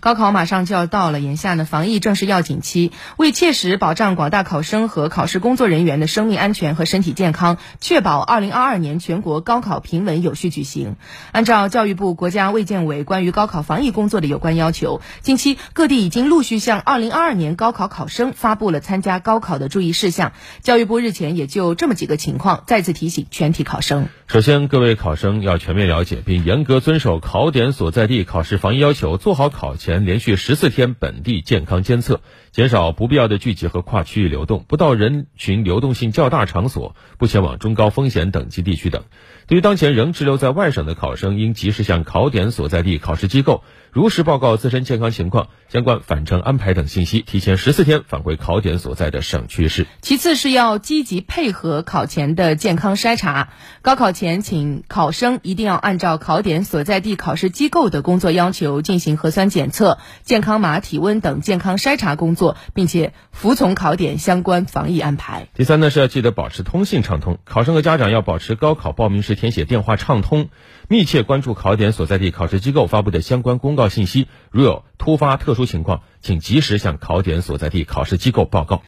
高考马上就要到了，眼下呢，防疫正是要紧期。为切实保障广大考生和考试工作人员的生命安全和身体健康，确保2022年全国高考平稳有序举行，按照教育部、国家卫健委关于高考防疫工作的有关要求，近期各地已经陆续向2022年高考考生发布了参加高考的注意事项。教育部日前也就这么几个情况再次提醒全体考生：首先，各位考生要全面了解并严格遵守考点所在地考试防疫要求，做好考前。前连续十四天本地健康监测，减少不必要的聚集和跨区域流动，不到人群流动性较大场所，不前往中高风险等级地区等。对于当前仍滞留在外省的考生，应及时向考点所在地考试机构如实报告自身健康情况、相关返程安排等信息，提前十四天返回考点所在的省区市。其次是要积极配合考前的健康筛查。高考前，请考生一定要按照考点所在地考试机构的工作要求进行核酸检测、测健康码、体温等健康筛查工作，并且服从考点相关防疫安排。第三呢，是要记得保持通信畅通，考生和家长要保持高考报名时。填写电话畅通，密切关注考点所在地考试机构发布的相关公告信息。如有突发特殊情况，请及时向考点所在地考试机构报告。